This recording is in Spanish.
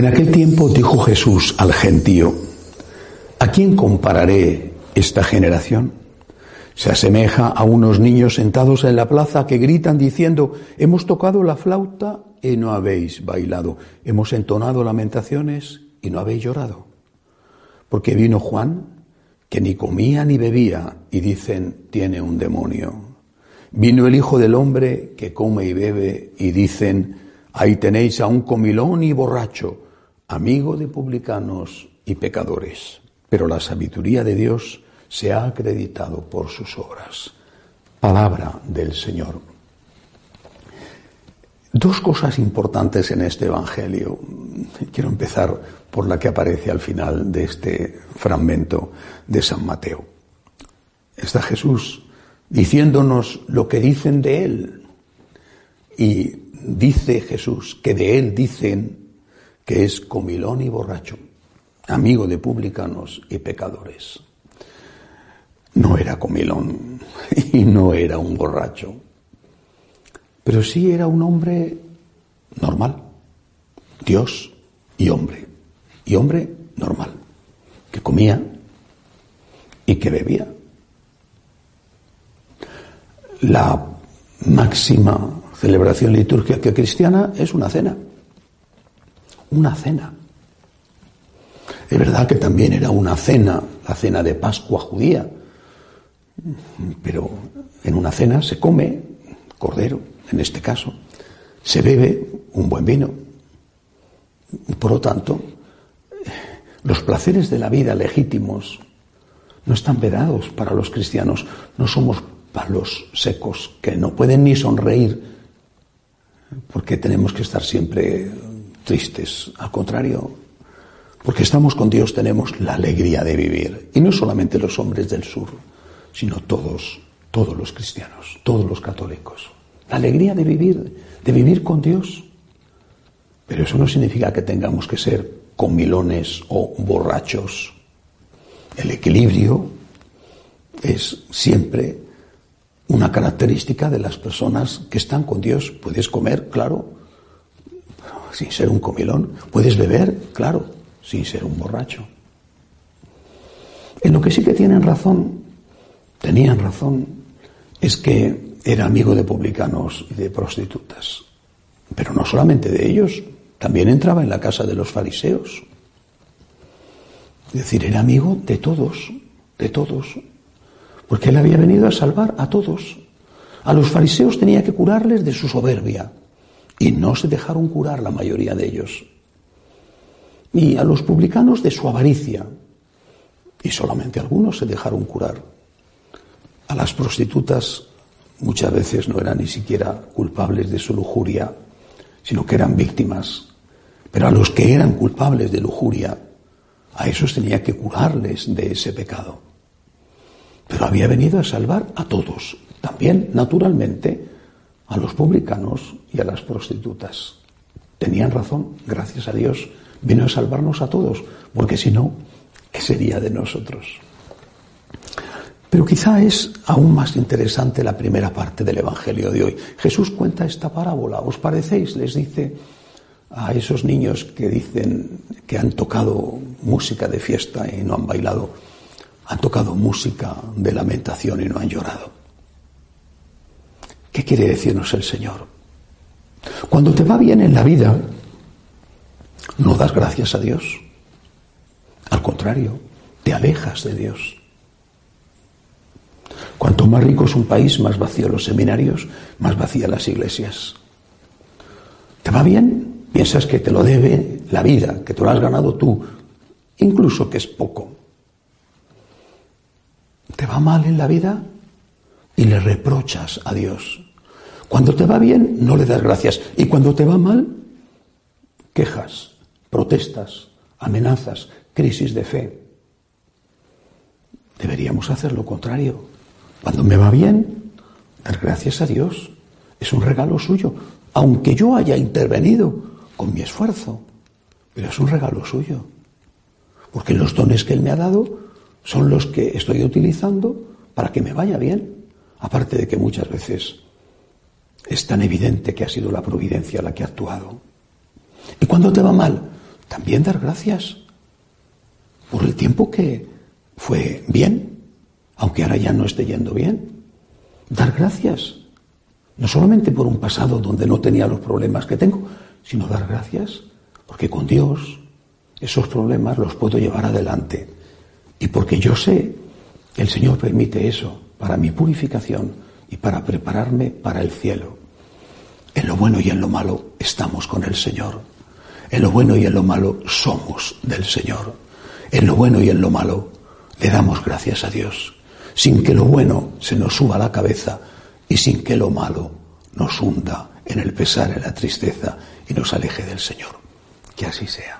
En aquel tiempo dijo Jesús al gentío, ¿a quién compararé esta generación? Se asemeja a unos niños sentados en la plaza que gritan diciendo, hemos tocado la flauta y no habéis bailado, hemos entonado lamentaciones y no habéis llorado. Porque vino Juan, que ni comía ni bebía, y dicen, tiene un demonio. Vino el Hijo del Hombre, que come y bebe, y dicen, Ahí tenéis a un comilón y borracho, amigo de publicanos y pecadores. Pero la sabiduría de Dios se ha acreditado por sus obras. Palabra del Señor. Dos cosas importantes en este Evangelio. Quiero empezar por la que aparece al final de este fragmento de San Mateo. Está Jesús diciéndonos lo que dicen de Él y dice Jesús que de él dicen que es comilón y borracho, amigo de publicanos y pecadores. No era comilón y no era un borracho, pero sí era un hombre normal, Dios y hombre, y hombre normal, que comía y que bebía. La máxima celebración litúrgica cristiana es una cena. Una cena. Es verdad que también era una cena, la cena de Pascua judía, pero en una cena se come cordero, en este caso, se bebe un buen vino. Por lo tanto, los placeres de la vida legítimos no están vedados para los cristianos, no somos palos secos que no pueden ni sonreír porque tenemos que estar siempre tristes. Al contrario, porque estamos con Dios tenemos la alegría de vivir. Y no solamente los hombres del sur, sino todos, todos los cristianos, todos los católicos. La alegría de vivir, de vivir con Dios. Pero eso no significa que tengamos que ser comilones o borrachos. El equilibrio es siempre una característica de las personas que están con Dios. Puedes comer, claro, sin ser un comilón. Puedes beber, claro, sin ser un borracho. En lo que sí que tienen razón, tenían razón, es que era amigo de publicanos y de prostitutas. Pero no solamente de ellos, también entraba en la casa de los fariseos. Es decir, era amigo de todos, de todos porque él había venido a salvar a todos. A los fariseos tenía que curarles de su soberbia, y no se dejaron curar la mayoría de ellos. Y a los publicanos de su avaricia, y solamente algunos se dejaron curar. A las prostitutas muchas veces no eran ni siquiera culpables de su lujuria, sino que eran víctimas. Pero a los que eran culpables de lujuria, a esos tenía que curarles de ese pecado pero había venido a salvar a todos, también, naturalmente, a los publicanos y a las prostitutas. Tenían razón, gracias a Dios, vino a salvarnos a todos, porque si no, ¿qué sería de nosotros? Pero quizá es aún más interesante la primera parte del Evangelio de hoy. Jesús cuenta esta parábola. ¿Os parecéis? Les dice a esos niños que dicen que han tocado música de fiesta y no han bailado han tocado música de lamentación y no han llorado. ¿Qué quiere decirnos el Señor? Cuando te va bien en la vida, no das gracias a Dios. Al contrario, te alejas de Dios. Cuanto más rico es un país, más vacío los seminarios, más vacías las iglesias. ¿Te va bien? Piensas que te lo debe la vida, que te lo has ganado tú, incluso que es poco te va mal en la vida y le reprochas a Dios. Cuando te va bien, no le das gracias. Y cuando te va mal, quejas, protestas, amenazas, crisis de fe. Deberíamos hacer lo contrario. Cuando me va bien, dar gracias a Dios. Es un regalo suyo, aunque yo haya intervenido con mi esfuerzo. Pero es un regalo suyo. Porque los dones que Él me ha dado son los que estoy utilizando para que me vaya bien. Aparte de que muchas veces es tan evidente que ha sido la providencia la que ha actuado. Y cuando te va mal, también dar gracias por el tiempo que fue bien, aunque ahora ya no esté yendo bien. Dar gracias, no solamente por un pasado donde no tenía los problemas que tengo, sino dar gracias porque con Dios esos problemas los puedo llevar adelante. Y porque yo sé que el Señor permite eso para mi purificación y para prepararme para el cielo. En lo bueno y en lo malo estamos con el Señor. En lo bueno y en lo malo somos del Señor. En lo bueno y en lo malo le damos gracias a Dios, sin que lo bueno se nos suba a la cabeza y sin que lo malo nos hunda en el pesar, en la tristeza y nos aleje del Señor. Que así sea.